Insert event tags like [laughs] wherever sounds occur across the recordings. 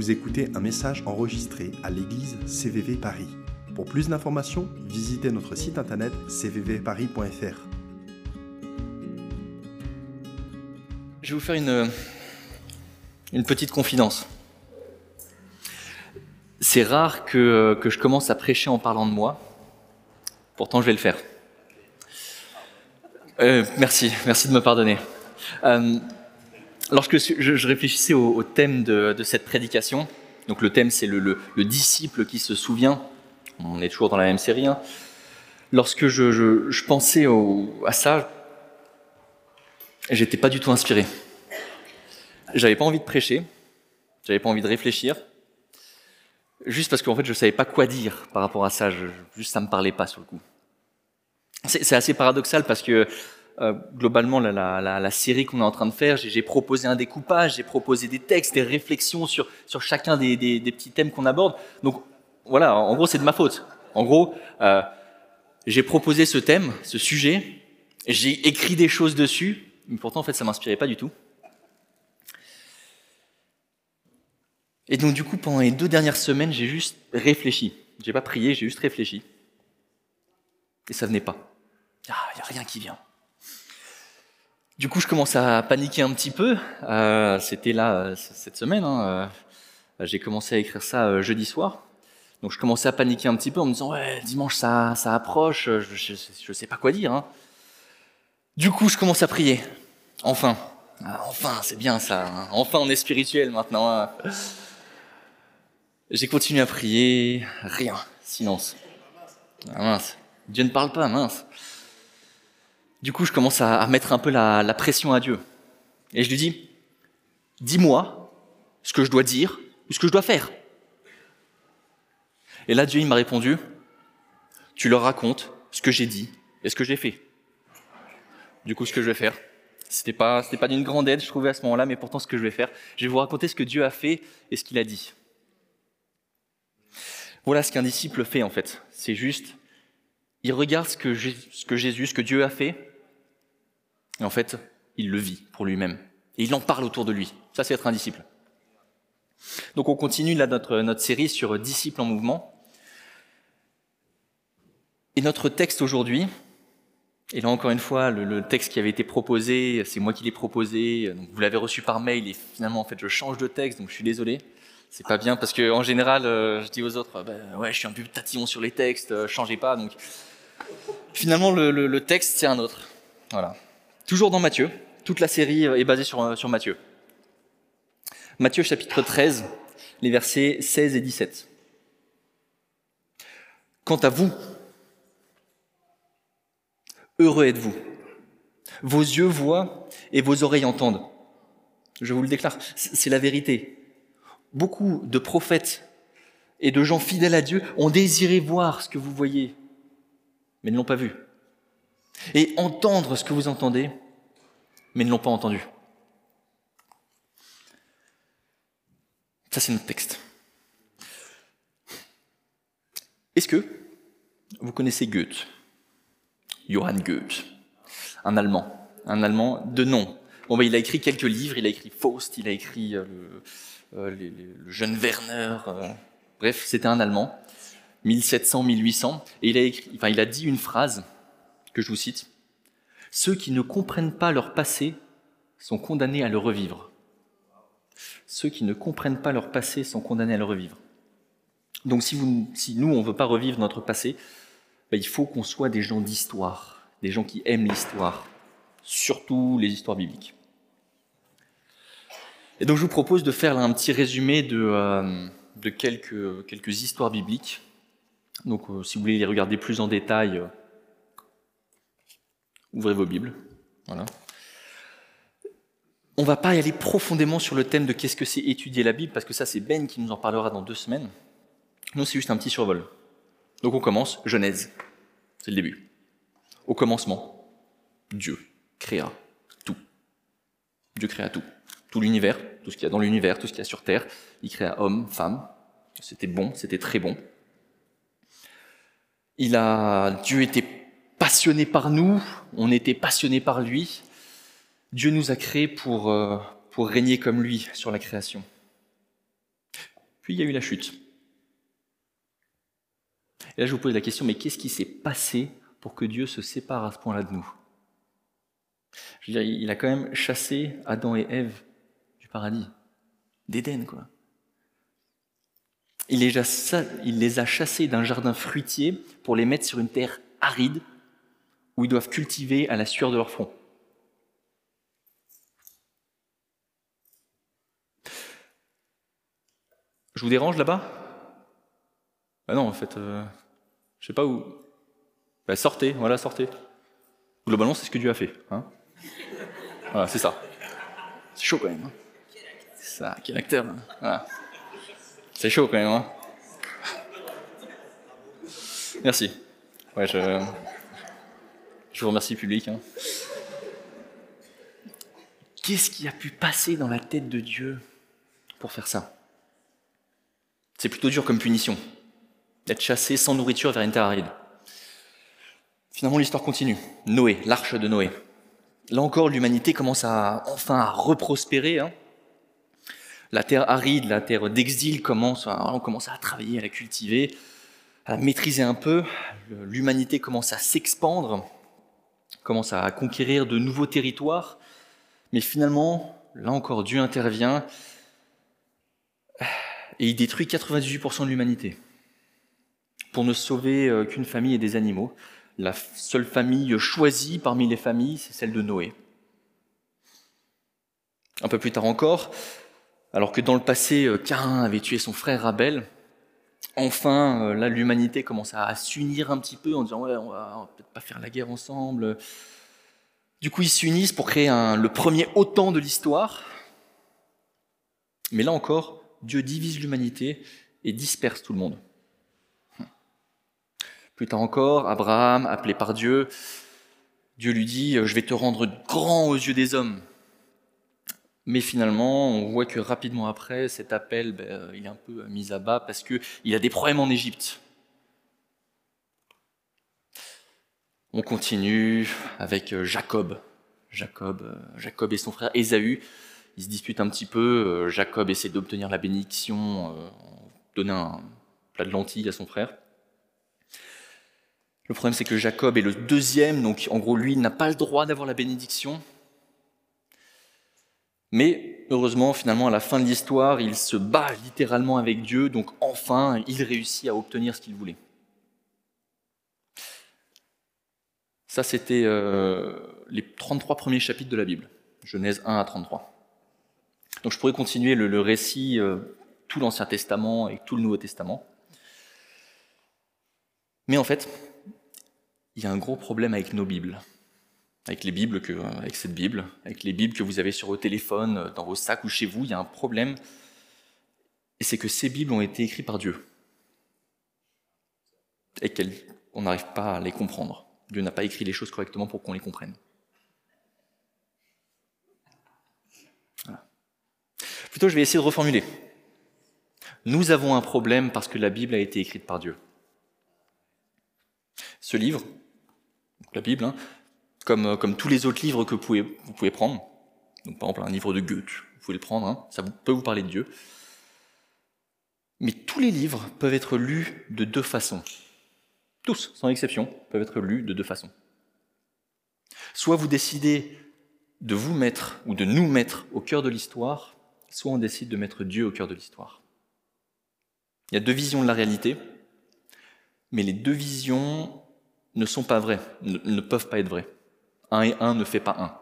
vous écoutez un message enregistré à l'église CVV Paris. Pour plus d'informations, visitez notre site internet cvvparis.fr. Je vais vous faire une, une petite confidence. C'est rare que, que je commence à prêcher en parlant de moi. Pourtant, je vais le faire. Euh, merci, merci de me pardonner. Euh, lorsque je, réfléchissais au, thème de, cette prédication, donc le thème c'est le, le, le, disciple qui se souvient, on est toujours dans la même série, hein. lorsque je, pensais à ça, j'étais pas du tout inspiré. J'avais pas envie de prêcher, j'avais pas envie de réfléchir, juste parce qu'en fait je savais pas quoi dire par rapport à ça, juste ça me parlait pas sur le coup. C'est assez paradoxal parce que euh, globalement, la, série qu'on est en train de faire, j'ai proposé un découpage, j'ai proposé des textes, des réflexions sur, chacun des, petits thèmes qu'on aborde. Donc voilà, en gros, c'est de ma faute. En gros, euh, j'ai proposé ce thème, ce sujet, j'ai écrit des choses dessus, mais pourtant, en fait, ça m'inspirait pas du tout. Et donc, du coup, pendant les deux dernières semaines, j'ai juste réfléchi. J'ai pas prié, j'ai juste réfléchi. Et ça venait pas. Il ah, n'y a rien qui vient. Du coup, je commence à paniquer un petit peu. Euh, C'était là euh, cette semaine. Hein, euh, J'ai commencé à écrire ça jeudi soir. Donc, je commençais à paniquer un petit peu en me disant ouais, dimanche ça, ça approche. Je, ne sais pas quoi dire. Hein. Du coup, je commence à prier. Enfin, ah, enfin, c'est bien ça. Hein. Enfin, on est spirituel maintenant. J'ai continué à prier. Rien. Silence. Ah, mince. Dieu ne parle pas, mince. Du coup, je commence à, mettre un peu la, pression à Dieu. Et je lui dis, dis-moi ce que je dois dire ou ce que je dois faire. Et là, Dieu, il m'a répondu, tu leur racontes ce que j'ai dit et ce que j'ai fait. Du coup, ce que je vais faire, c'était pas, c'était pas d'une grande aide, je trouvais à ce moment-là, mais pourtant, ce que je vais faire, je vais vous raconter ce que Dieu a fait et ce qu'il a dit. Voilà ce qu'un disciple fait, en fait. C'est juste, il regarde ce que Jésus, ce que Dieu a fait, et en fait, il le vit pour lui-même. Et il en parle autour de lui. Ça, c'est être un disciple. Donc on continue là notre, série sur disciples en mouvement. Et notre texte aujourd'hui, et là encore une fois, le, texte qui avait été proposé, c'est moi qui l'ai proposé, vous l'avez reçu par mail et finalement en fait je change de texte, donc je suis désolé. C'est pas bien parce que en général, euh, je dis aux autres, ben, ouais, je suis un peu tatillon sur les textes, euh, changez pas. Donc finalement le, le, le texte c'est un autre. Voilà. Toujours dans Matthieu, toute la série est basée sur, sur Matthieu. Matthieu chapitre 13, les versets 16 et 17. Quant à vous, heureux êtes-vous. Vos yeux voient et vos oreilles entendent. Je vous le déclare, c'est la vérité. Beaucoup de prophètes et de gens fidèles à Dieu ont désiré voir ce que vous voyez, mais ne l'ont pas vu et entendre ce que vous entendez, mais ne l'ont pas entendu. Ça, c'est notre texte. Est-ce que vous connaissez Goethe? Johann Goethe, un Allemand, un Allemand de nom. Bon, ben, il a écrit quelques livres, il a écrit Faust, il a écrit euh, le, euh, le, jeune Werner, euh, bref, c'était un Allemand, 1700-1800, et il a, écrit, il a dit une phrase que je vous cite. Ceux qui ne comprennent pas leur passé sont condamnés à le revivre. Ceux qui ne comprennent pas leur passé sont condamnés à le revivre. Donc si, nous, on ne veut pas revivre notre passé, ben, il faut qu'on soit des gens d'histoire, des gens qui aiment l'histoire, surtout les histoires bibliques. Et donc je vous propose de faire un petit résumé de, euh, quelques histoires bibliques. Donc euh, si vous voulez les regarder plus en détail, euh, Ouvrez vos Bibles. On va pas y aller profondément sur le thème de qu'est-ce que c'est étudier la Bible, parce que ça, c'est Ben qui nous en parlera dans deux semaines. Nous, c'est juste un petit survol. Donc on commence, Genèse. C'est le début. Au commencement, Dieu créa tout. Dieu créa tout. Tout l'univers, tout ce qu'il y a dans l'univers, tout ce qu'il y a sur Terre. Il créa homme, femme. C'était bon, c'était très bon. Il a, Dieu était passionné par nous, on était passionné par lui. Dieu nous a créés pour, euh, pour régner comme lui sur la création. Puis il y a eu la chute. Et là, je vous pose la question, mais qu'est-ce qui s'est passé pour que Dieu se sépare à ce point-là de nous? Je veux dire, il a quand même chassé Adam et Ève du paradis, d'Éden, quoi. Il les a chassés d'un jardin fruitier pour les mettre sur une terre aride où ils doivent cultiver à la sueur de leur front. Je vous dérange là-bas? Bah non, en fait, euh, je sais pas où. Bah sortez, voilà, sortez. Globalement, c'est ce que Dieu a fait. Hein voilà, c'est ça. C'est chaud quand même. Hein c'est ça, quel acteur. Hein voilà. C'est chaud quand même. Hein Merci. Ouais, je, je vous remercie, public. Hein. Qu'est-ce qui a pu passer dans la tête de Dieu pour faire ça? C'est plutôt dur comme punition, d'être chassé sans nourriture vers une terre aride. Finalement, l'histoire continue. Noé, l'arche de Noé. Là encore, l'humanité commence à enfin à reprospérer. Hein la terre aride, la terre d'exil, commence, on commence à travailler, à la cultiver, à la maîtriser un peu. L'humanité commence à s'expandre, commence à conquérir de nouveaux territoires. Mais finalement, là encore, Dieu intervient et il détruit 98% de l'humanité pour ne sauver euh, qu'une famille et des animaux. La seule famille choisie parmi les familles, c'est celle de Noé. Un peu plus tard encore, alors que dans le passé, euh, Cain avait tué son frère Abel, enfin, euh, là, l'humanité commence à s'unir un petit peu en disant Ouais, on va, peut-être pas faire la guerre ensemble. Du coup, ils s'unissent pour créer le premier autant de l'histoire. Mais là encore, Dieu divise l'humanité et disperse tout le monde. Plus tard encore, Abraham, appelé par Dieu, Dieu lui dit Je vais te rendre grand aux yeux des hommes. Mais finalement, on voit que rapidement après, cet appel, ben, euh, il est un peu mis à bas parce qu'il a des problèmes en Égypte. On continue avec euh, Jacob. Jacob, euh, et son frère Ésaü, ils se disputent un petit peu. Jacob essaie d'obtenir la bénédiction, donner un plat de lentilles à son frère. Le problème, c'est que Jacob est le deuxième, donc en gros, lui, n'a pas le droit d'avoir la bénédiction. Mais heureusement, finalement, à la fin de l'histoire, il se bat littéralement avec Dieu, donc enfin, il réussit à obtenir ce qu'il voulait. Ça, c'était euh, les 33 premiers chapitres de la Bible, Genèse 1 à 33. Donc je pourrais continuer le, récit, euh, tout l'Ancien Testament et tout le Nouveau Testament. Mais en fait, il y a un gros problème avec nos Bibles avec les Bibles, que, avec cette Bible, avec les Bibles que vous avez sur vos téléphones, dans vos sacs ou chez vous, il y a un problème. Et c'est que ces Bibles ont été écrites par Dieu. Et qu'on n'arrive pas à les comprendre. Dieu n'a pas écrit les choses correctement pour qu'on les comprenne. Plutôt, je vais essayer de reformuler. Nous avons un problème parce que la Bible a été écrite par Dieu. Ce livre, la Bible, hein, comme, comme tous les autres livres que vous pouvez, vous pouvez prendre. Donc, par exemple, un livre de Goethe, vous pouvez le prendre, hein, ça peut vous parler de Dieu. Mais tous les livres peuvent être lus de deux façons. Tous, sans exception, peuvent être lus de deux façons. Soit vous décidez de vous mettre ou de nous mettre au cœur de l'histoire, soit on décide de mettre Dieu au cœur de l'histoire. Il y a deux visions de la réalité, mais les deux visions ne sont pas vraies, ne peuvent pas être vraies. Un et un ne fait pas un.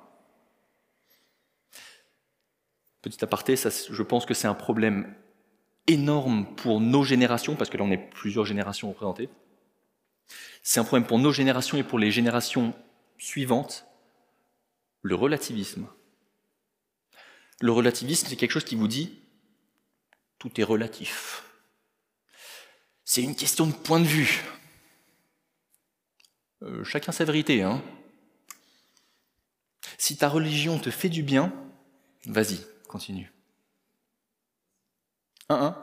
Petit aparté, ça, je pense que c'est un problème énorme pour nos générations, parce que là on est plusieurs générations représentées. C'est un problème pour nos générations et pour les générations suivantes, le relativisme. Le relativisme, c'est quelque chose qui vous dit tout est relatif. C'est une question de point de vue. Euh, chacun sa vérité, hein. Si ta religion te fait du bien, vas-y, continue. 1-1.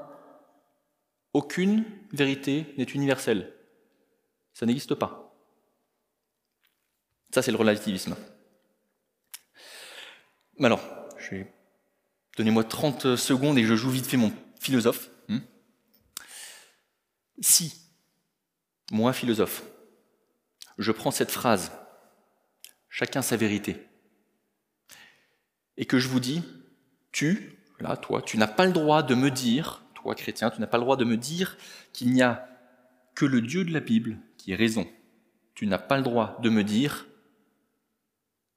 Aucune vérité n'est universelle. Ça n'existe pas. Ça, c'est le relativisme. Alors, donnez-moi 30 secondes et je joue vite fait mon philosophe. Hmm. Si, moi philosophe, je prends cette phrase, chacun sa vérité, et que je vous dis, tu, là, toi, tu n'as pas le droit de me dire, toi chrétien, tu n'as pas le droit de me dire qu'il n'y a que le Dieu de la Bible qui est raison. Tu n'as pas le droit de me dire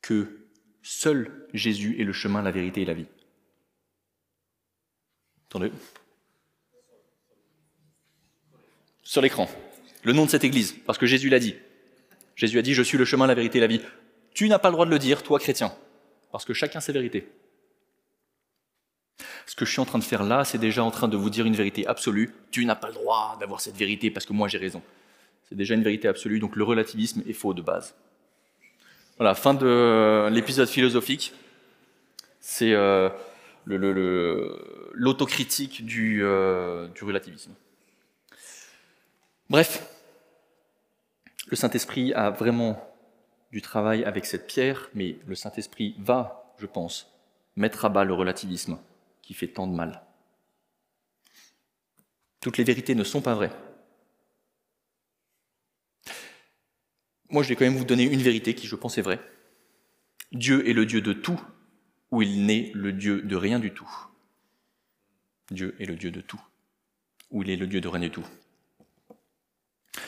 que seul Jésus est le chemin, la vérité et la vie. Attendez. Sur l'écran. Le nom de cette église, parce que Jésus l'a dit. Jésus a dit, je suis le chemin, la vérité et la vie. Tu n'as pas le droit de le dire, toi chrétien, parce que chacun ses vérités. Ce que je suis en train de faire là, c'est déjà en train de vous dire une vérité absolue. Tu n'as pas le droit d'avoir cette vérité parce que moi j'ai raison. C'est déjà une vérité absolue, donc le relativisme est faux de base. Voilà, fin de l'épisode philosophique. C'est euh, l'autocritique euh, du relativisme. Bref, le Saint-Esprit a vraiment du travail avec cette pierre, mais le Saint-Esprit va, je pense, mettre à bas le relativisme qui fait tant de mal. Toutes les vérités ne sont pas vraies. Moi, je vais quand même vous donner une vérité qui, je pense, est vraie. Dieu est le Dieu de tout, ou il n'est le Dieu de rien du tout. Dieu est le Dieu de tout, ou il est le Dieu de rien du tout.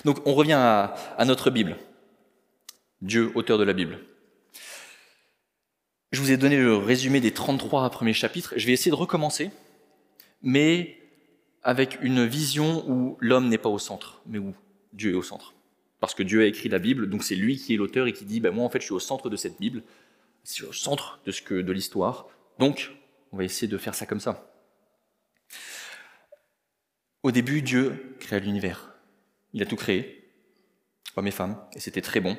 Donc, on revient à, à notre Bible. Dieu, auteur de la Bible. Je vous ai donné le résumé des 33 premiers chapitres. Je vais essayer de recommencer, mais avec une vision où l'homme n'est pas au centre, mais où Dieu est au centre. Parce que Dieu a écrit la Bible, donc c'est lui qui est l'auteur et qui dit ben Moi, en fait, je suis au centre de cette Bible, je suis au centre de, ce que, de l'histoire. Donc, on va essayer de faire ça comme ça. Au début, Dieu créa l'univers. Il a tout créé, hommes et femmes, et c'était très bon.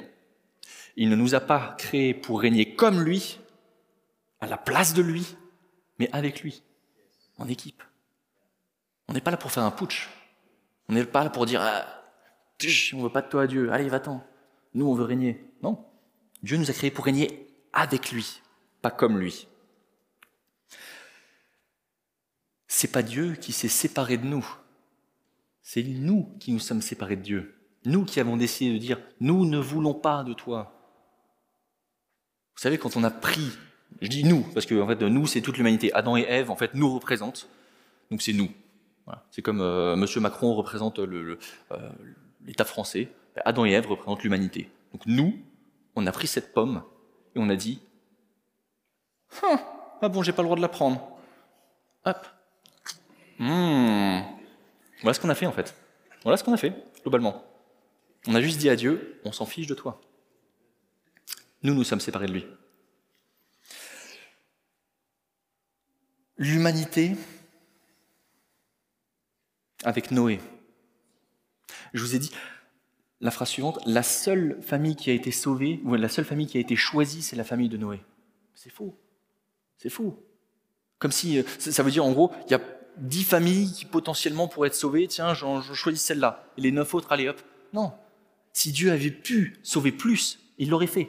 Il ne nous a pas créés pour régner comme lui, à la place de lui, mais avec lui, en équipe. On n'est pas là pour faire un putsch. On n'est pas là pour dire ah, on veut pas de toi, Dieu. Allez, va-t'en. Nous, on veut régner. Non. Dieu nous a créés pour régner avec lui, pas comme lui. C'est pas Dieu qui s'est séparé de nous. C'est nous qui nous sommes séparés de Dieu. Nous qui avons décidé de dire nous ne voulons pas de toi. Vous savez, quand on a pris je dis nous, parce que fait, nous, c'est toute l'humanité. Adam et Ève, en fait, nous représentent. Donc c'est nous. C'est comme euh, Monsieur Macron représente euh, l'État français. Adam et Ève représentent l'humanité. Donc nous, on a pris cette pomme et on a dit hein, Ah bon, j'ai pas le droit de la prendre. Hop. Hmm. Voilà ce qu'on a fait en fait. Voilà ce qu'on a fait, globalement. On a juste dit à Dieu On s'en fiche de toi. Nous, nous sommes séparés de lui. l'humanité avec Noé. Je vous ai dit la phrase suivante, la seule famille qui a été sauvée, ou la seule famille qui a été choisie, c'est la famille de Noé. C'est faux. C'est faux. Comme si, euh, ça veut dire en gros, il y a dix familles qui potentiellement pourraient être sauvées, tiens, j'en choisis celle-là, et les neuf autres, allez hop. Non. Si Dieu avait pu sauver plus, il l'aurait fait.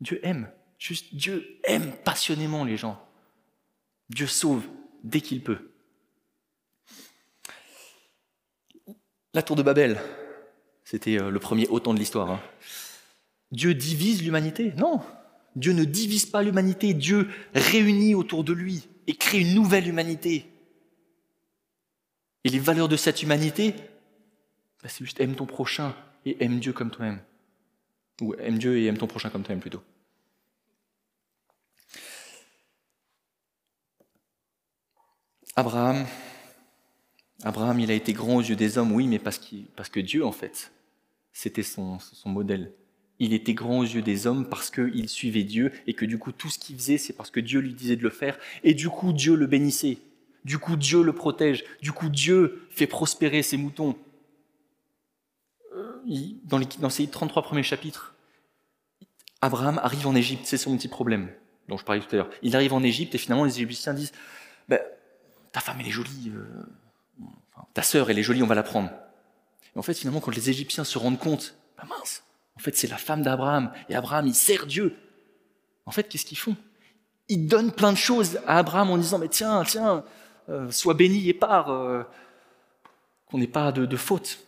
Dieu aime. Juste, Dieu aime passionnément les gens. Dieu sauve dès qu'il peut. La tour de Babel, c'était euh, le premier autant de l'histoire. Hein. Dieu divise l'humanité? Non, Dieu ne divise pas l'humanité, Dieu réunit autour de lui et crée une nouvelle humanité. Et les valeurs de cette humanité, bah, c'est juste aime ton prochain et aime Dieu comme toi-même. Ou aime Dieu et aime ton prochain comme toi-même plutôt. Abraham, Abraham, il a été grand aux yeux des hommes, oui, mais parce, que Dieu, en fait, c'était son, son, modèle. Il était grand aux yeux des hommes parce qu'il suivait Dieu et que du coup, tout ce qu'il faisait, c'est parce que Dieu lui disait de le faire. Et du coup, Dieu le bénissait. Du coup, Dieu le protège. Du coup, Dieu fait prospérer ses moutons. Dans, les, dans ces 33 premiers chapitres, Abraham arrive en Égypte, c'est son petit problème dont je parlais tout à l'heure. Il arrive en Égypte et finalement les Égyptiens disent ben, ta femme elle est jolie, euh, ta sœur elle est jolie, on va la prendre. En fait, finalement, quand les Égyptiens se rendent compte, bah mince, en fait c'est la femme d'Abraham, et Abraham il sert Dieu. En fait, qu'est-ce qu'ils font? Ils donnent plein de choses à Abraham en disant, mais tiens, tiens, euh, sois béni et pars. Euh. qu'on n'ait pas de faute.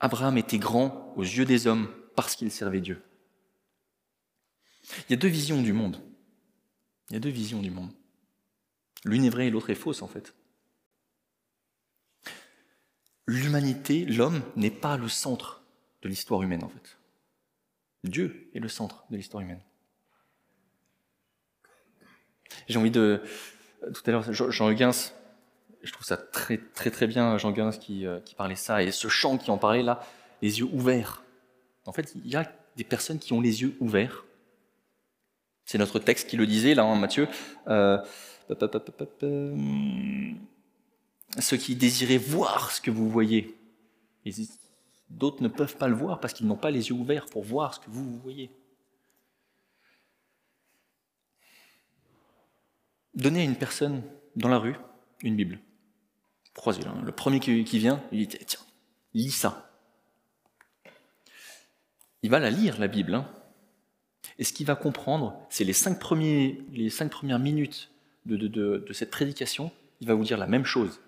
Abraham était grand aux yeux des hommes parce qu'il servait Dieu. Il y a deux visions du monde. Il y a deux visions du monde. L'une est vraie et l'autre est fausse en fait. L'humanité, l'homme, n'est pas le centre de l'histoire humaine en fait. Dieu est le centre de l'histoire humaine. J'ai envie de... Tout à l'heure, Jean Je trouve ça très très très bien, Jean qui, euh, qui parlait ça, et ce chant qui en parlait là, les yeux ouverts. En fait, il y a des personnes qui ont les yeux ouverts. C'est notre texte qui le disait là, hein, Matthieu. Euh, ceux qui désiraient voir ce que vous voyez. D'autres ne peuvent pas le voir parce qu'ils n'ont pas les yeux ouverts pour voir ce que vous voyez. Donnez à une personne dans la rue une Bible. Le premier qui, vient, il dit Tiens, lis ça. Il va la lire, la Bible. Hein. Et ce qu'il va comprendre, c'est les cinq, premières minutes de, cette prédication, il va vous dire la même chose.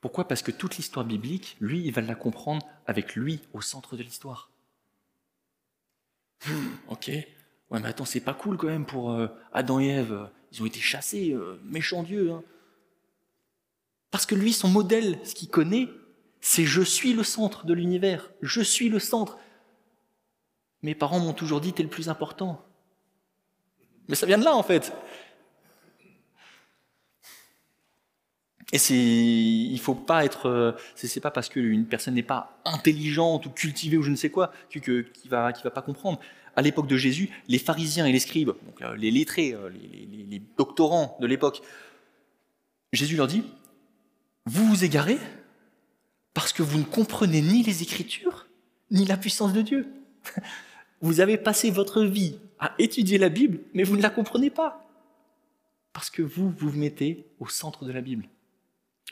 Pourquoi? Parce que toute l'histoire biblique, lui, il va la comprendre avec lui au centre de l'histoire. Hmm, ok, ouais, mais attends, c'est pas cool quand même pour euh, Adam et Ève. Ils ont été chassés, euh, méchant Dieu. Hein. Parce que lui, son modèle, ce qu'il connaît, c'est je suis le centre de l'univers. Je suis le centre. Mes parents m'ont toujours dit, t'es le plus important. Mais ça vient de là, en fait. Et c'est, il faut pas être, euh, c'est pas parce qu'une personne n'est pas intelligente ou cultivée ou je ne sais quoi qui, qui va, qui va pas comprendre. À l'époque de Jésus, les pharisiens et les scribes, donc euh, les lettrés, euh, les doctorants de l'époque, Jésus leur dit Vous vous égarez parce que vous ne comprenez ni les Écritures ni la puissance de Dieu. [laughs] Vous avez passé votre vie à étudier la Bible, mais vous ne la comprenez pas parce que vous vous mettez au centre de la Bible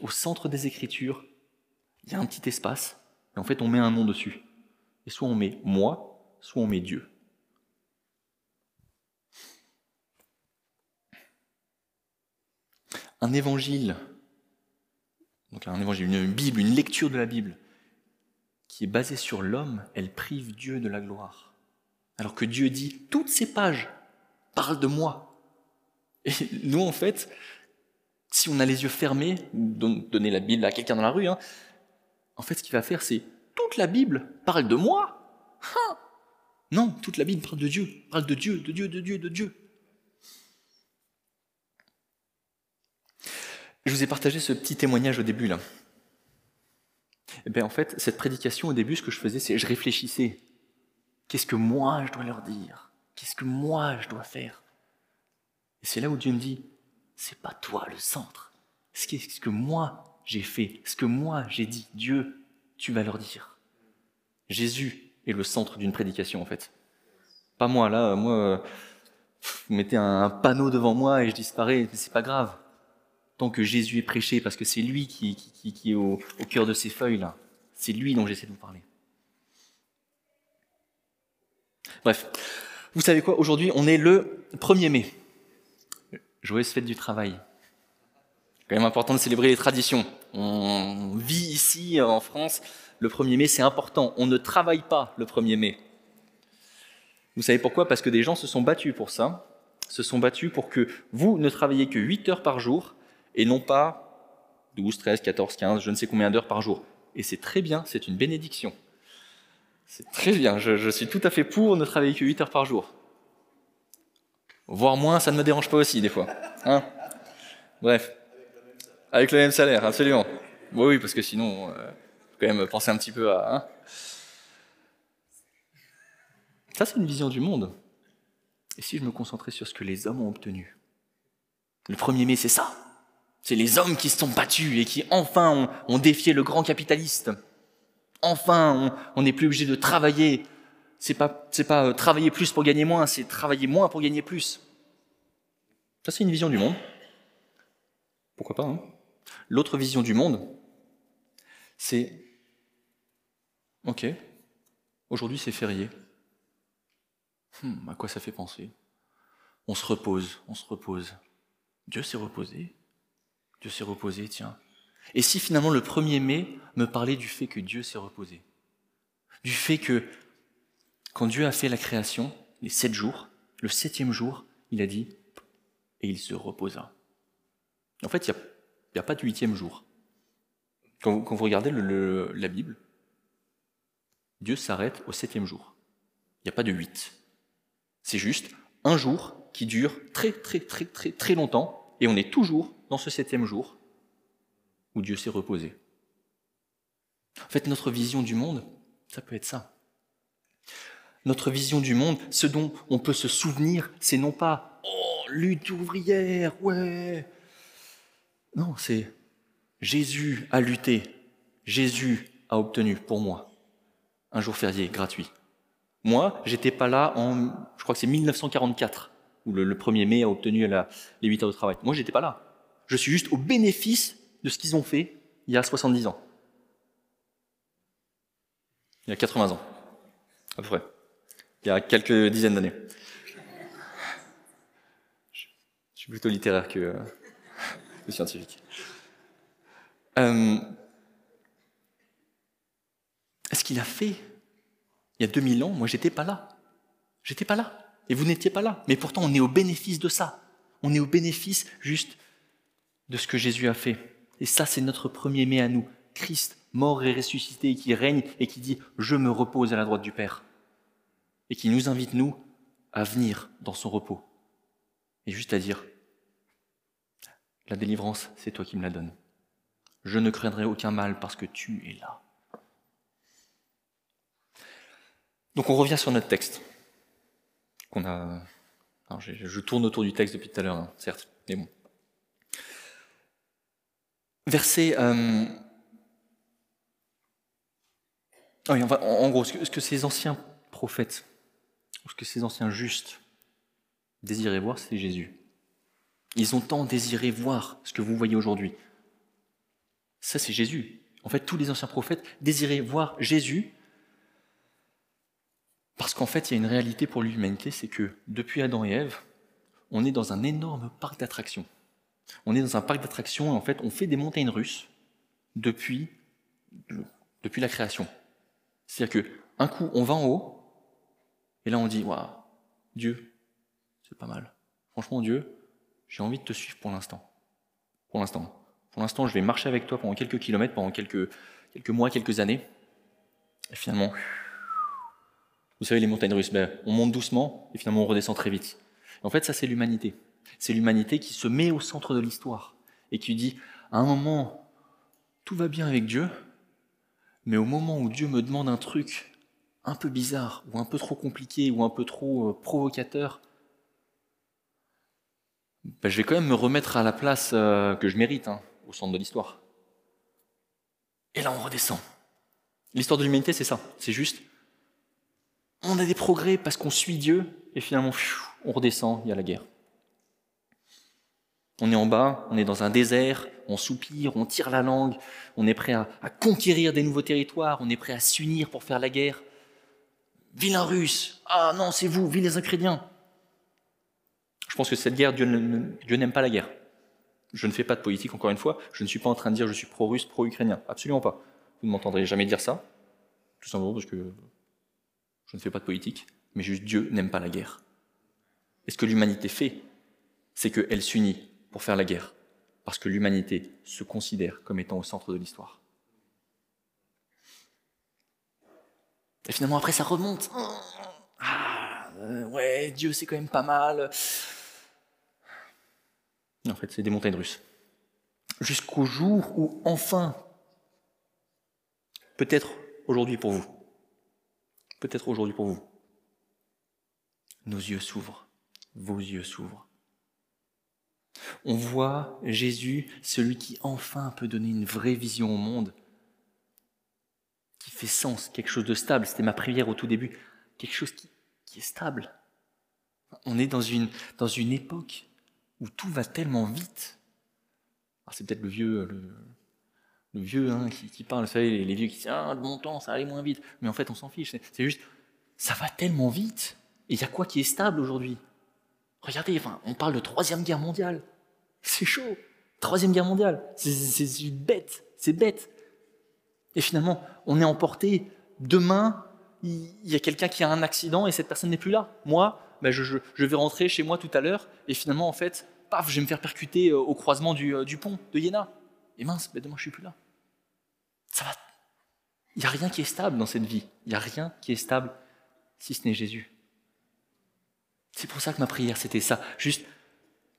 au centre des Écritures, il y a un petit espace, et en fait on met un nom dessus. Et soit on met moi, soit on met Dieu. Un évangile, donc un évangile, une Bible, une lecture de la Bible, qui est basée sur l'homme, elle prive Dieu de la gloire. Alors que Dieu dit, toutes ces pages parlent de moi. Et nous, en fait, si on a les yeux fermés, donner la Bible à quelqu'un dans la rue, hein, en fait, ce qu'il va faire, c'est toute la Bible parle de moi. Hein? Non, toute la Bible parle de Dieu, parle de Dieu, de Dieu, de Dieu, de Dieu. Je vous ai partagé ce petit témoignage au début là. Et eh bien, en fait, cette prédication au début, ce que je faisais, c'est je réfléchissais. Qu'est-ce que moi je dois leur dire? Qu'est-ce que moi je dois faire? Et c'est là où Dieu me dit c'est pas toi le centre. Ce que moi j'ai fait, ce que moi j'ai dit, Dieu, tu vas leur dire. Jésus est le centre d'une prédication en fait. Pas moi, là, moi, vous mettez un panneau devant moi et je disparais, mais c'est pas grave. Tant que Jésus est prêché, parce que c'est lui qui, est au, cœur de ces feuilles-là. C'est lui dont j'essaie de vous parler. Bref, vous savez quoi, aujourd'hui on est le 1er mai. Joyeuse fête du travail. Quand même important de célébrer les traditions. On vit ici en France, le 1er mai, c'est important. On ne travaille pas le 1er mai. Vous savez pourquoi? Parce que des gens se sont battus pour ça, se sont battus pour que vous ne travailliez que 8 heures par jour et non pas 12, 13, 14, 15, je ne sais combien d'heures par jour. Et c'est très bien, c'est une bénédiction. C'est très bien, je, suis tout à fait pour ne travailler que 8 heures par jour. Voire moins, ça ne me dérange pas aussi des fois. Hein Bref. Avec le même salaire, absolument. Oui, oui, parce que sinon, euh, faut quand même penser un petit peu à. Hein ça, c'est une vision du monde. Et si je me concentrais sur ce que les hommes ont obtenu? Le 1er mai, c'est ça. C'est les hommes qui se sont battus et qui enfin ont, défié le grand capitaliste. Enfin, on n'est plus obligé de travailler c'est pas, c'est pas euh, travailler plus pour gagner moins, c'est travailler moins pour gagner plus. Ça, c'est une vision du monde. Pourquoi pas hein L'autre vision du monde, c'est Ok, aujourd'hui c'est férié. Hmm, à quoi ça fait penser? On se repose, on se repose. Dieu s'est reposé. Dieu s'est reposé, tiens. Et si finalement le 1er mai me parlait du fait que Dieu s'est reposé, du fait que quand Dieu a fait la création, les sept jours, le septième jour, il a dit, et il se reposa. En fait, il n'y a, pas de huitième jour. Quand vous, regardez la Bible, Dieu s'arrête au septième jour. Il n'y a pas de huit. C'est juste un jour qui dure très très très très très longtemps, et on est toujours dans ce septième jour où Dieu s'est reposé. En fait, notre vision du monde, ça peut être ça. Notre vision du monde, ce dont on peut se souvenir, c'est non pas Oh, lutte ouvrière, ouais. Non, c'est Jésus a lutté, Jésus a obtenu pour moi un jour férié gratuit. Moi, j'étais pas là en, je crois que c'est 1944, où le, 1er mai a obtenu les 8 heures de travail. Moi, j'étais pas là. Je suis juste au bénéfice de ce qu'ils ont fait il y a 70 ans. Il y a 80 ans, à peu près. Il y a quelques dizaines d'années. Je suis plutôt littéraire que, scientifique. Euh, est-ce qu'il a fait il y a 2000 ans Moi, j'étais pas là. J'étais pas là. Et vous n'étiez pas là. Mais pourtant, on est au bénéfice de ça. On est au bénéfice juste de ce que Jésus a fait. Et ça, c'est notre premier mai à nous. Christ, mort et ressuscité, qui règne et qui dit Je me repose à la droite du Père. Et qui nous invite, nous, à venir dans son repos. Et juste à dire La délivrance, c'est toi qui me la donnes. Je ne craindrai aucun mal parce que tu es là. Donc on revient sur notre texte. Qu'on a. je, tourne autour du texte depuis tout à l'heure, hein, certes, mais bon verset... Euh, en gros, ce que, ces anciens prophètes, ce que ces anciens justes désiraient voir, c'est Jésus? Ils ont tant désiré voir ce que vous voyez aujourd'hui. Ça, c'est Jésus. En fait, tous les anciens prophètes désiraient voir Jésus parce qu'en fait, il y a une réalité pour l'humanité, c'est que depuis Adam et Ève, on est dans un énorme parc d'attractions. On est dans un parc d'attractions et en fait, on fait des montagnes russes depuis, depuis la création. C'est-à-dire qu'un coup, on va en haut, et là, on dit Waouh, Dieu, c'est pas mal. Franchement, Dieu, j'ai envie de te suivre pour l'instant. Pour l'instant. Pour l'instant, je vais marcher avec toi pendant quelques kilomètres, pendant quelques, quelques mois, quelques années. Et finalement, vous savez, les montagnes russes, ben, on monte doucement et finalement on redescend très vite. en fait, ça, c'est l'humanité. C'est l'humanité qui se met au centre de l'histoire et qui dit, à un moment, tout va bien avec Dieu, mais au moment où Dieu me demande un truc un peu bizarre, ou un peu trop compliqué, ou un peu trop euh, provocateur, ben, je vais quand même me remettre à la place euh, que je mérite hein, au centre de l'histoire. Et là, on redescend. L'histoire de l'humanité, c'est ça. C'est juste, on a des progrès parce qu'on suit Dieu, et finalement, on redescend, il y a la guerre. On est en bas, on est dans un désert, on soupire, on tire la langue, on est prêt à, conquérir des nouveaux territoires, on est prêt à s'unir pour faire la guerre. Vilain russe, ah non, c'est vous, vilains Ukrainiens. Je pense que cette guerre, Dieu, n'aime pas la guerre. Je ne fais pas de politique, encore une fois, je ne suis pas en train de dire je suis pro-russe, pro-ukrainien, absolument pas. Vous ne m'entendrez jamais dire ça, tout simplement parce que je ne fais pas de politique, mais juste Dieu n'aime pas la guerre. Et ce que l'humanité fait, c'est qu'elle s'unit pour faire la guerre, parce que l'humanité se considère comme étant au centre de l'histoire. Et finalement, après, ça remonte. Ah, euh, ouais, Dieu, c'est quand même pas mal. En fait, c'est des montagnes russes. Jusqu'au jour où, enfin, peut-être aujourd'hui pour vous, peut-être aujourd'hui pour vous, nos yeux s'ouvrent, vos yeux s'ouvrent. On voit Jésus, celui qui enfin peut donner une vraie vision au monde, qui fait sens, quelque chose de stable. C'était ma prière au tout début, quelque chose qui, est stable. On est dans une, dans une époque où tout va tellement vite. c'est peut-être le vieux, le, vieux hein, qui, parle, vous savez, les, vieux qui disent Ah, de mon temps, ça allait moins vite. Mais en fait, on s'en fiche. C'est juste, ça va tellement vite. Et il y a quoi qui est stable aujourd'hui? Regardez, enfin, on parle de troisième guerre mondiale. C'est chaud. Troisième guerre mondiale. C'est bête, c'est bête. Et finalement, on est emporté. Demain, il y a quelqu'un qui a un accident et cette personne n'est plus là. Moi, ben je, vais rentrer chez moi tout à l'heure et finalement, en fait, paf, je vais me faire percuter euh, au croisement du, euh, du pont de Iéna. Et mince, ben demain, je suis plus là. Ça va. Il n'y a rien qui est stable dans cette vie. Il n'y a rien qui est stable si ce n'est Jésus. C'est pour ça que ma prière, c'était ça. Juste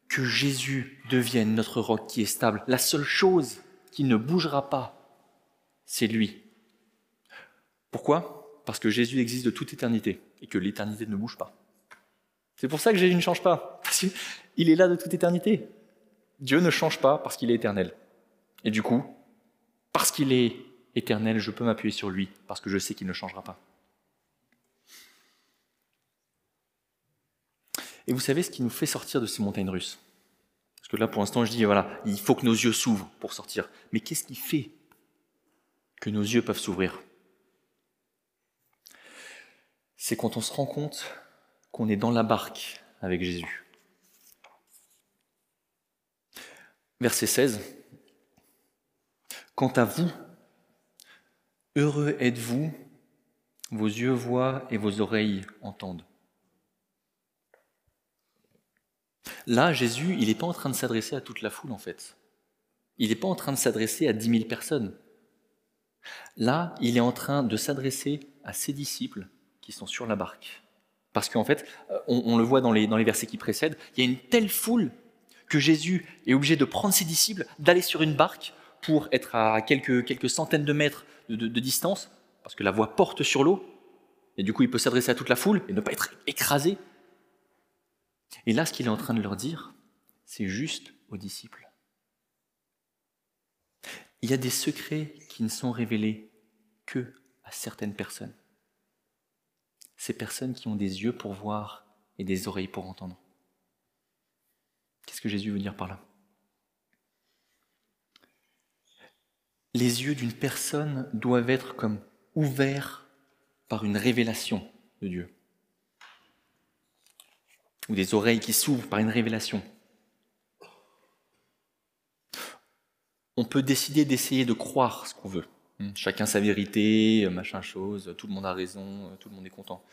que Jésus devienne notre roc qui est stable. La seule chose qui ne bougera pas, c'est lui. Pourquoi? Parce que Jésus existe de toute éternité et que l'éternité ne bouge pas. C'est pour ça que Jésus ne change pas, parce qu'il est là de toute éternité. Dieu ne change pas parce qu'il est éternel. Et du coup, parce qu'il est éternel, je peux m'appuyer sur lui, parce que je sais qu'il ne changera pas. Et vous savez ce qui nous fait sortir de ces montagnes russes? Parce que là, pour l'instant, je dis, voilà, il faut que nos yeux s'ouvrent pour sortir. Mais qu'est-ce qui fait que nos yeux peuvent s'ouvrir? C'est quand on se rend compte qu'on est dans la barque avec Jésus. Verset 16. Quant à vous, heureux êtes-vous, vos yeux voient et vos oreilles entendent. Là, Jésus, il n'est pas en train de s'adresser à toute la foule, en fait. Il n'est pas en train de s'adresser à dix mille personnes. Là, il est en train de s'adresser à ses disciples qui sont sur la barque. Parce qu'en fait, on, le voit dans les, dans les versets qui précèdent, il y a une telle foule que Jésus est obligé de prendre ses disciples, d'aller sur une barque pour être à quelques, centaines de mètres de, distance, parce que la voie porte sur l'eau, et du coup il peut s'adresser à toute la foule et ne pas être écrasé et là, ce qu'il est en train de leur dire, c'est juste aux disciples. Il y a des secrets qui ne sont révélés que à certaines personnes. Ces personnes qui ont des yeux pour voir et des oreilles pour entendre. Qu'est-ce que Jésus veut dire par là? Les yeux d'une personne doivent être comme ouverts par une révélation de Dieu ou des oreilles qui s'ouvrent par une révélation. On peut décider d'essayer de croire ce qu'on veut. Hmm. Chacun sa vérité, machin chose, tout le monde a raison, tout le monde est content.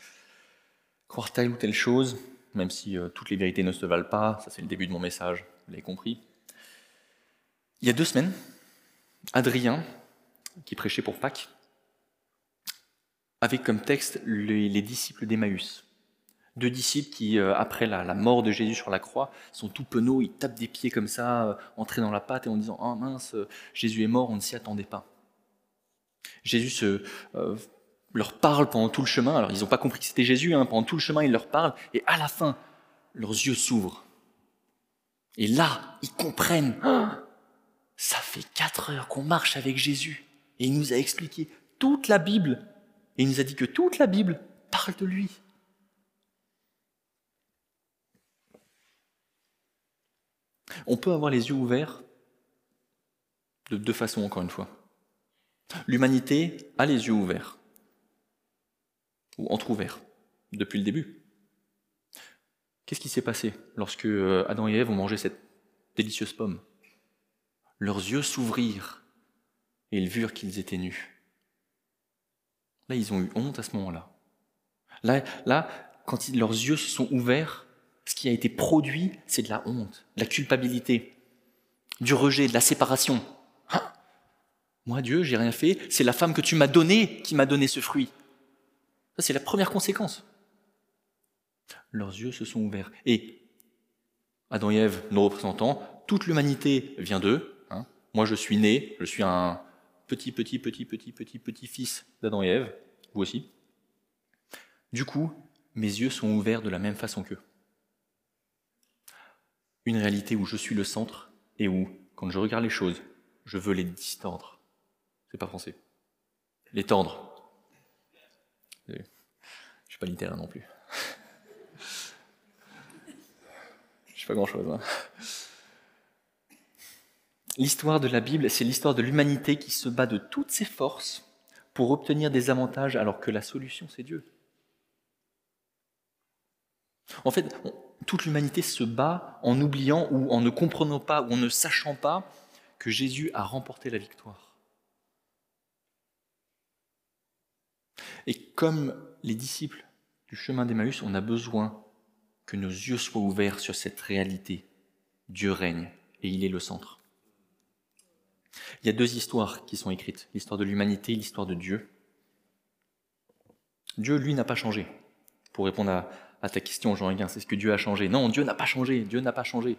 Croire telle ou telle chose, même si euh, toutes les vérités ne se valent pas, ça c'est le début de mon message, vous l'avez compris. Il y a deux semaines, Adrien, qui prêchait pour Pâques, avait comme texte les, les disciples d'Emmaüs. Deux disciples qui, euh, après la, mort de Jésus sur la croix, sont tout penauds, ils tapent des pieds comme ça, euh, entrés dans la pâte et en disant Oh mince, euh, Jésus est mort, on ne s'y attendait pas. Jésus leur parle pendant tout le chemin. Alors, ils n'ont pas compris que c'était Jésus, hein, pendant tout le chemin, il leur parle, et à la fin, leurs yeux s'ouvrent. Et là, ils comprennent ah, Ça fait quatre heures qu'on marche avec Jésus, et il nous a expliqué toute la Bible, et il nous a dit que toute la Bible parle de lui. On peut avoir les yeux ouverts de deux façons, encore une fois. L'humanité a les yeux ouverts, ou ouverts depuis le début. Qu'est-ce qui s'est passé lorsque euh, Adam et Ève ont mangé cette délicieuse pomme? Leurs yeux s'ouvrirent et ils virent qu'ils étaient nus. Là, ils ont eu honte à ce moment-là. Là, là quand leurs yeux se sont ouverts, ce qui a été produit, c'est de la honte, de la culpabilité, du rejet, de la séparation. Hein? Moi, Dieu, j'ai rien fait, c'est la femme que tu m'as donnée qui m'a donné ce fruit. Ça, c'est la première conséquence. Leurs yeux se sont ouverts. Et Adam et Ève, nos représentants, toute l'humanité vient d'eux. Moi, je suis né, je suis un petit, petit, petit, petit, petit, petit fils d'Adam et Ève, vous aussi. Du coup, mes yeux sont ouverts de la même façon qu'eux une réalité où je suis le centre et où, quand je regarde les choses, je veux les distendre. C'est pas français. Les tendre. Je suis pas littéraire non plus. [laughs] Je sais pas grand-chose. Hein. L'histoire de la Bible, c'est l'histoire de l'humanité qui se bat de toutes ses forces pour obtenir des avantages alors que la solution, c'est Dieu. En fait, toute l'humanité se bat en oubliant ou en ne comprenant pas ou en ne sachant pas que Jésus a remporté la victoire. Et comme les disciples du chemin d'Emmaüs, on a besoin que nos yeux soient ouverts sur cette réalité. Dieu règne et il est le centre. Il y a deux histoires qui sont écrites, l'histoire de l'humanité et l'histoire de Dieu. Dieu, lui, n'a pas changé. Pour répondre à, ta question, Jean Héguin, c'est ce que Dieu a changé. Non, Dieu n'a pas changé, Dieu n'a pas changé.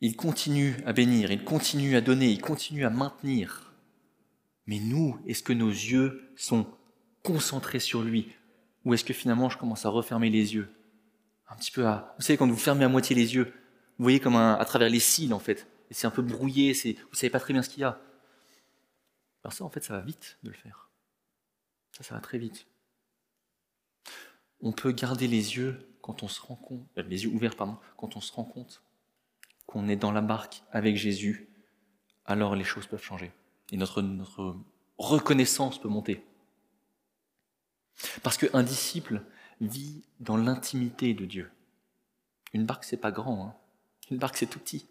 Il continue à bénir, il continue à donner, il continue à maintenir. Mais nous, est-ce que nos yeux sont concentrés sur lui? Ou est-ce que finalement je commence à refermer les yeux? Un petit peu à... Vous savez, quand vous fermez à moitié les yeux, vous voyez comme à travers les cils en fait. C'est un peu brouillé, vous savez pas très bien ce qu'il y a. Alors ça, en fait, ça va vite de le faire. Ça, ça va très vite. On peut garder les yeux quand on se rend compte, euh, les yeux ouverts, pardon, quand on se rend compte qu'on est dans la barque avec Jésus, alors les choses peuvent changer. Et notre, notre reconnaissance peut monter. Parce qu'un disciple vit dans l'intimité de Dieu. Une barque, c'est pas grand. Hein. Une barque, c'est tout petit.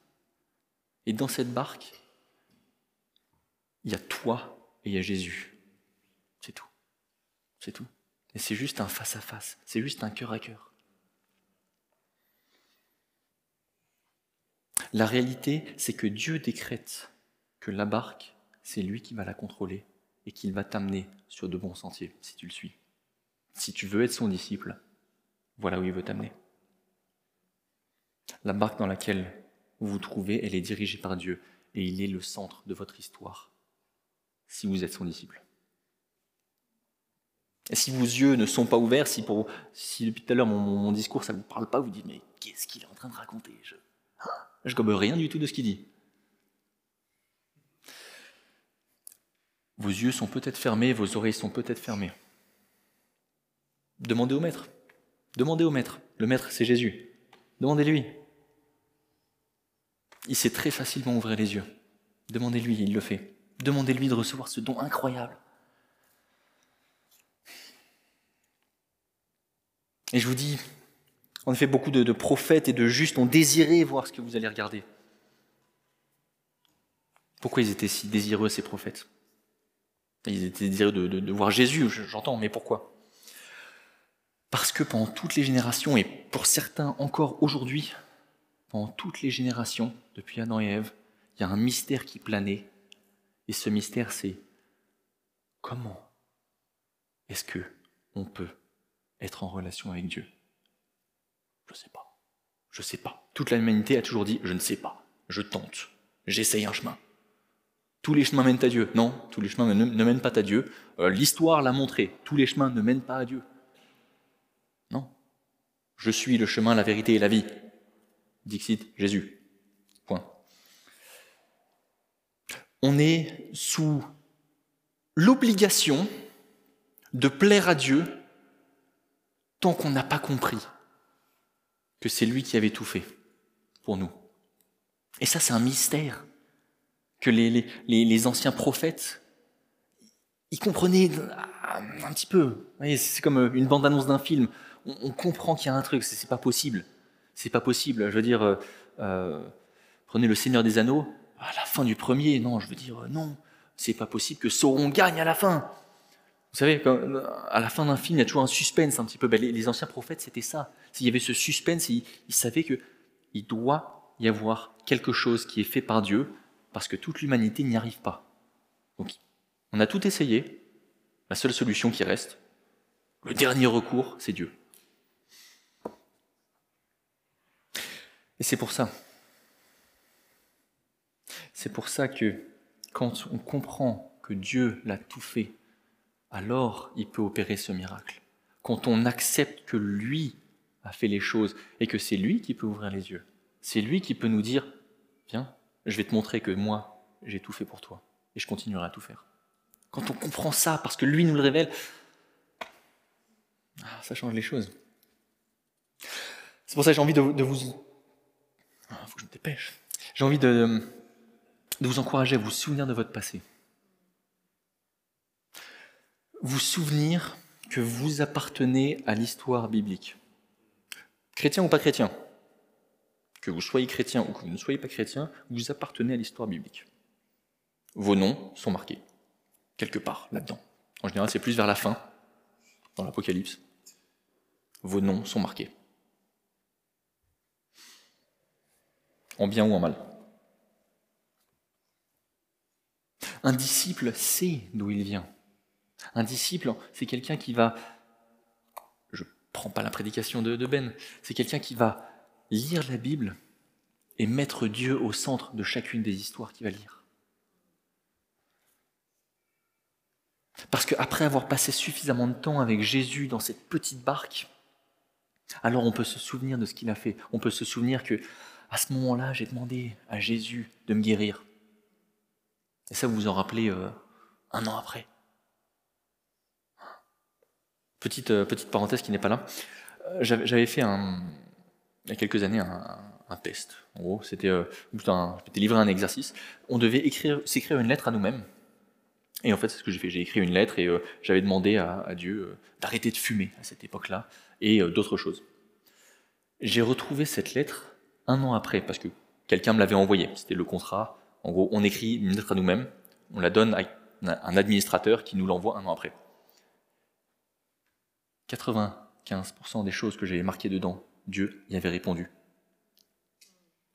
Et dans cette barque, il y a toi et il y a Jésus. C'est tout. C'est tout. Et c'est juste un face-à-face. C'est juste un cœur à cœur. La réalité, c'est que Dieu décrète que la barque, c'est lui qui va la contrôler et qu'il va t'amener sur de bons sentiers si tu le suis. Si tu veux être son disciple, voilà où il veut t'amener. La barque dans laquelle vous vous trouvez, elle est dirigée par Dieu et il est le centre de votre histoire, si vous êtes son disciple. Et si vos yeux ne sont pas ouverts, si, pour, si depuis tout à l'heure mon, discours ça ne vous parle pas, vous dites mais qu'est-ce qu'il est en train de raconter? Je ne gobe rien du tout de ce qu'il dit. Vos yeux sont peut-être fermés, vos oreilles sont peut-être fermées. Demandez au maître. Demandez au maître. Le maître, c'est Jésus. Demandez-lui. Il sait très facilement ouvrir les yeux. Demandez-lui, il le fait. Demandez-lui de recevoir ce don incroyable. Et je vous dis, en effet, beaucoup de, prophètes et de justes ont désiré voir ce que vous allez regarder. Pourquoi ils étaient si désireux, ces prophètes? Ils étaient désireux de voir Jésus, j'entends, mais pourquoi? Parce que pendant toutes les générations, et pour certains encore aujourd'hui, pendant toutes les générations, depuis Adam et Ève, il y a un mystère qui planait. Et ce mystère, c'est comment est-ce que on peut être en relation avec Dieu? Je ne sais pas. Je ne sais pas. Toute l'humanité a toujours dit je ne sais pas. Je tente. J'essaye un chemin. Tous les chemins mènent à Dieu. Non, tous les chemins ne, mènent pas à Dieu. Euh, l'histoire l'a montré. Tous les chemins ne mènent pas à Dieu. Non. Je suis le chemin, la vérité et la vie. Dixit Jésus. Point. On est sous l'obligation de plaire à Dieu tant qu'on n'a pas compris que c'est lui qui avait tout fait pour nous. Et ça, c'est un mystère que les, anciens prophètes, ils comprenaient un, petit peu. C'est comme une bande-annonce d'un film. On, on comprend qu'il y a un truc, c'est pas possible. C'est pas possible. Je veux dire, euh, euh, prenez le Seigneur des Anneaux, à la fin du premier, non, je veux dire, euh, non, c'est pas possible que Sauron gagne à la fin. Vous savez, à la fin d'un film, il y a toujours un suspense un petit peu. Ben, les, anciens prophètes, c'était ça. S'il y avait ce suspense, ils, savaient qu'il doit y avoir quelque chose qui est fait par Dieu, parce que toute l'humanité n'y arrive pas. Donc, on a tout essayé. La seule solution qui reste, le dernier recours, c'est Dieu. Et c'est pour ça. C'est pour ça que quand on comprend que Dieu l'a tout fait, alors il peut opérer ce miracle. Quand on accepte que lui a fait les choses et que c'est lui qui peut ouvrir les yeux, c'est lui qui peut nous dire, viens, je vais te montrer que moi, j'ai tout fait pour toi et je continuerai à tout faire. Quand on comprend ça, parce que lui nous le révèle, ah, ça change les choses. C'est pour ça que j'ai envie de, de vous il ah, faut que je me dépêche. J'ai envie de, de vous encourager à vous souvenir de votre passé. Vous souvenir que vous appartenez à l'histoire biblique. chrétien ou pas chrétien, que vous soyez chrétien ou que vous ne soyez pas chrétien, vous appartenez à l'histoire biblique. Vos noms sont marqués, quelque part, là-dedans. En général, c'est plus vers la fin, dans l'Apocalypse. Vos noms sont marqués. En bien ou en mal. Un disciple sait d'où il vient. Un disciple, c'est quelqu'un qui va, je ne prends pas la prédication de, Ben, c'est quelqu'un qui va lire la Bible et mettre Dieu au centre de chacune des histoires qu'il va lire. Parce qu'après avoir passé suffisamment de temps avec Jésus dans cette petite barque, alors on peut se souvenir de ce qu'il a fait. On peut se souvenir que à ce moment-là, j'ai demandé à Jésus de me guérir. Et ça, vous vous en rappelez euh, un an après. Petite, euh, petite parenthèse qui n'est pas là. Euh, j'avais fait il y a quelques années un, test. En gros, c'était euh, livré un exercice. On devait écrire, s'écrire une lettre à nous-mêmes. Et en fait, c'est ce que j'ai fait. J'ai écrit une lettre et j'avais demandé à, Dieu d'arrêter de fumer à cette époque-là et d'autres choses. J'ai retrouvé cette lettre un an après parce que quelqu'un me l'avait envoyée. C'était le contrat. En gros, on écrit une lettre à nous-mêmes, on la donne à un administrateur qui nous l'envoie un an après. 95% des choses que j'avais marquées dedans, Dieu y avait répondu.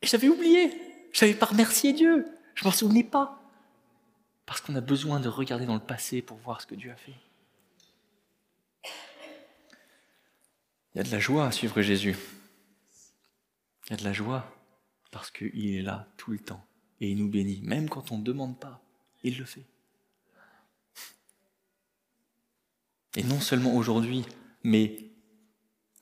Et j'avais oublié, j'avais pas remercié Dieu, je m'en souvenais pas. Parce qu'on a besoin de regarder dans le passé pour voir ce que Dieu a fait. Il y a de la joie à suivre Jésus. Il y a de la joie parce qu'il est là tout le temps et il nous bénit, même quand on ne demande pas, il le fait. Et non seulement aujourd'hui, mais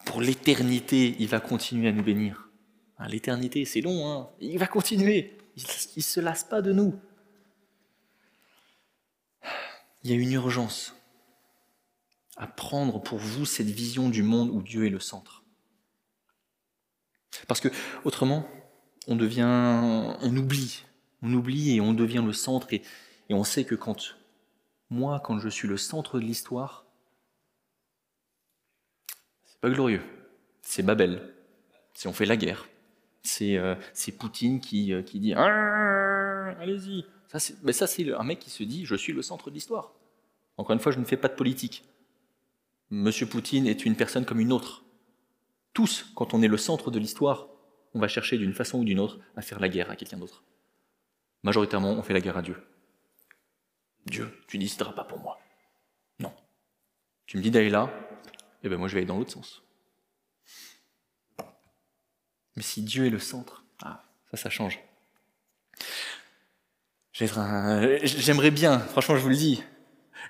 pour l'éternité, il va continuer à nous bénir. Hein, l'éternité, c'est long, hein il va continuer. Il ne se lasse pas de nous. Il y a une urgence à prendre pour vous cette vision du monde où Dieu est le centre. Parce que autrement, on devient, on oublie, on oublie et on devient le centre et, on sait que quand moi, quand je suis le centre de l'histoire, pas glorieux. C'est Babel. Si on fait la guerre. C'est euh, Poutine qui, euh, qui dit ah, Allez-y. Mais ça, c'est un mec qui se dit Je suis le centre de l'histoire. Encore une fois, je ne fais pas de politique. Monsieur Poutine est une personne comme une autre. Tous, quand on est le centre de l'histoire, on va chercher d'une façon ou d'une autre à faire la guerre à quelqu'un d'autre. Majoritairement, on fait la guerre à Dieu. Dieu, tu n'hésiteras pas pour moi. Non. Tu me dis d'aller là, eh bien moi je vais aller dans l'autre sens. Mais si Dieu est le centre, ah, ça, ça change. J'aimerais bien, franchement je vous le dis,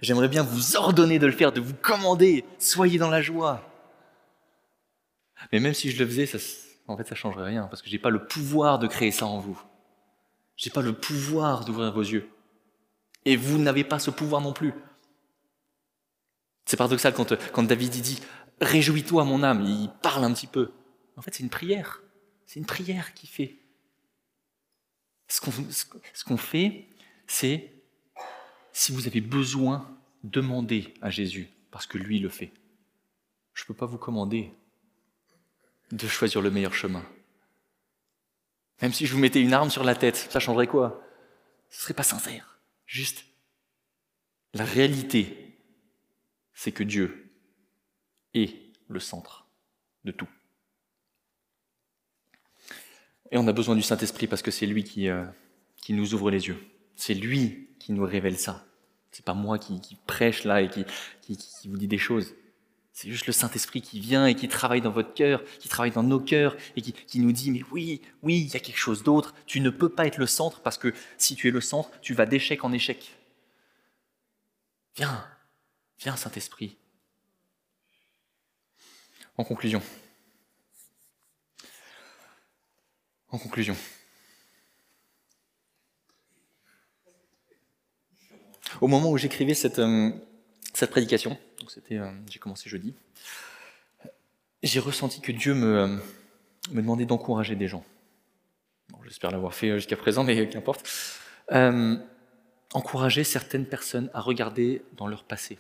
j'aimerais bien vous ordonner de le faire, de vous commander, soyez dans la joie. Mais même si je le faisais, ça, en fait ça changerait rien, parce que je n'ai pas le pouvoir de créer ça en vous. Je n'ai pas le pouvoir d'ouvrir vos yeux. Et vous n'avez pas ce pouvoir non plus. C'est paradoxal quand, quand David dit Réjouis-toi, mon âme. Il parle un petit peu. En fait, c'est une prière. C'est une prière qu'il fait. Ce qu'on fait, c'est si vous avez besoin, demandez à Jésus, parce que lui le fait. Je ne peux pas vous commander de choisir le meilleur chemin. Même si je vous mettais une arme sur la tête, ça changerait quoi? Ce serait pas sincère. Juste la réalité c'est que Dieu est le centre de tout. Et on a besoin du Saint-Esprit parce que c'est lui qui, euh, qui nous ouvre les yeux. C'est lui qui nous révèle ça. C'est pas moi qui, prêche là et qui, qui, vous dit des choses. C'est juste le Saint-Esprit qui vient et qui travaille dans votre cœur, qui travaille dans nos cœurs et qui, nous dit, mais oui, oui, il y a quelque chose d'autre. Tu ne peux pas être le centre parce que si tu es le centre, tu vas d'échec en échec. Viens, Viens, Saint-Esprit. En conclusion. En conclusion. Au moment où j'écrivais cette, euh, cette prédication, c'était, euh, j'ai commencé jeudi, j'ai ressenti que Dieu me, euh, demandait d'encourager des gens. j'espère l'avoir fait jusqu'à présent, mais qu'importe. encourager certaines personnes à regarder dans leur passé,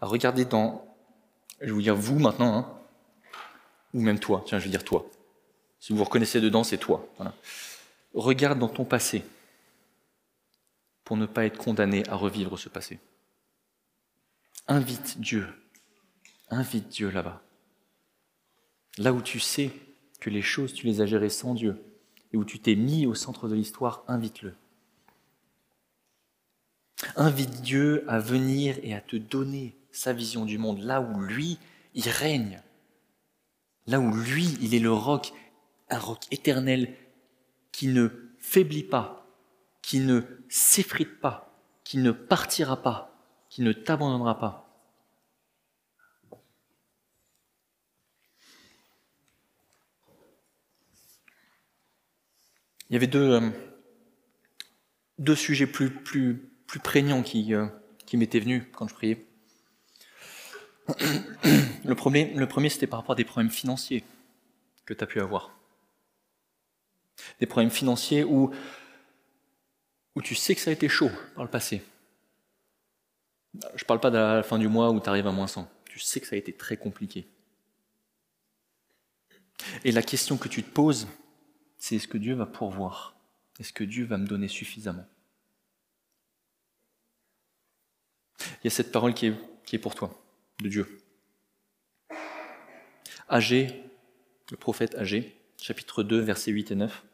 Regardez dans, je vais vous dire vous maintenant, hein. ou même toi, tiens, je vais dire toi. Si vous vous reconnaissez dedans, c'est toi. Regarde dans ton passé pour ne pas être condamné à revivre ce passé. Invite Dieu, invite Dieu là-bas. Là où tu sais que les choses, tu les as gérées sans Dieu, et où tu t'es mis au centre de l'histoire, invite-le. Invite Dieu à venir et à te donner sa vision du monde, là où lui, il règne. Là où lui, il est le roc, un roc éternel qui ne faiblit pas, qui ne s'effrite pas, qui ne partira pas, qui ne t'abandonnera pas. Il y avait deux, euh, deux sujets plus, plus, plus prégnants qui, euh, qui m'étaient venus quand je priais. [coughs] Le premier, le premier c'était par rapport à des problèmes financiers que tu as pu avoir. Des problèmes financiers où, où tu sais que ça a été chaud par le passé. Je ne parle pas de la fin du mois où tu arrives à moins 100. Tu sais que ça a été très compliqué. Et la question que tu te poses, c'est est-ce que Dieu va pourvoir Est-ce que Dieu va me donner suffisamment? Il y a cette parole qui est, qui est pour toi, de Dieu. Agé, le prophète Agé, chapitre 2, versets 8 et 9.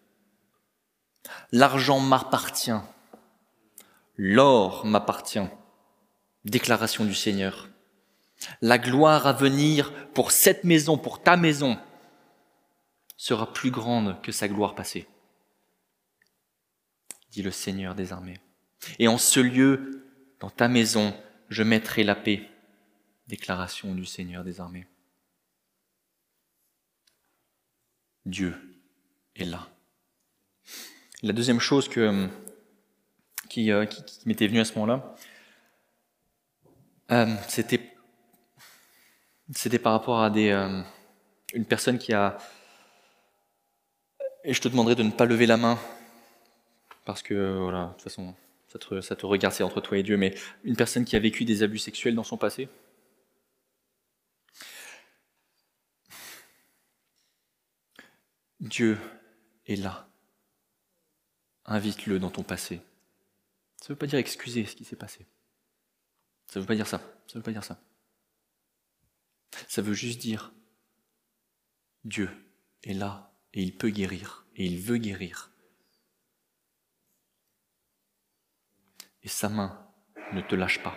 L'argent m'appartient, l'or m'appartient, déclaration du Seigneur. La gloire à venir pour cette maison, pour ta maison, sera plus grande que sa gloire passée, dit le Seigneur des armées. Et en ce lieu, dans ta maison, je mettrai la paix, déclaration du Seigneur des armées. Dieu est là. La deuxième chose euh, qui, m'était venue à ce moment-là, euh, c'était, par rapport à euh, une personne qui a et je te demanderai de ne pas lever la main, parce que, voilà, de toute façon, ça te, ça te regarde, c'est entre toi et Dieu, mais une personne qui a vécu des abus sexuels dans son passé? Dieu est là. Invite-le dans ton passé. Ça ne veut pas dire excuser ce qui s'est passé. Ça ne veut pas dire ça. Ça ne veut pas dire ça. Ça veut juste dire Dieu est là et il peut guérir, et il veut guérir. Et sa main ne te lâche pas.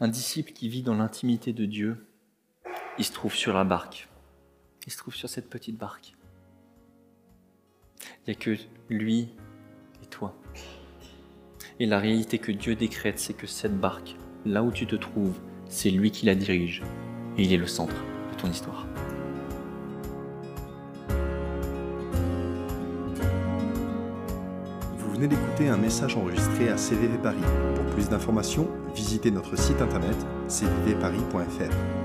Un disciple qui vit dans l'intimité de Dieu, il se trouve sur la barque. Il se trouve sur cette petite barque. Il n'y a que lui et toi. Et la réalité que Dieu décrète, c'est que cette barque, là où tu te trouves, c'est lui qui la dirige et il est le centre de ton histoire. Vous venez d'écouter un message enregistré à CVV Paris. Pour plus d'informations, visitez notre site internet cvvparis.fr.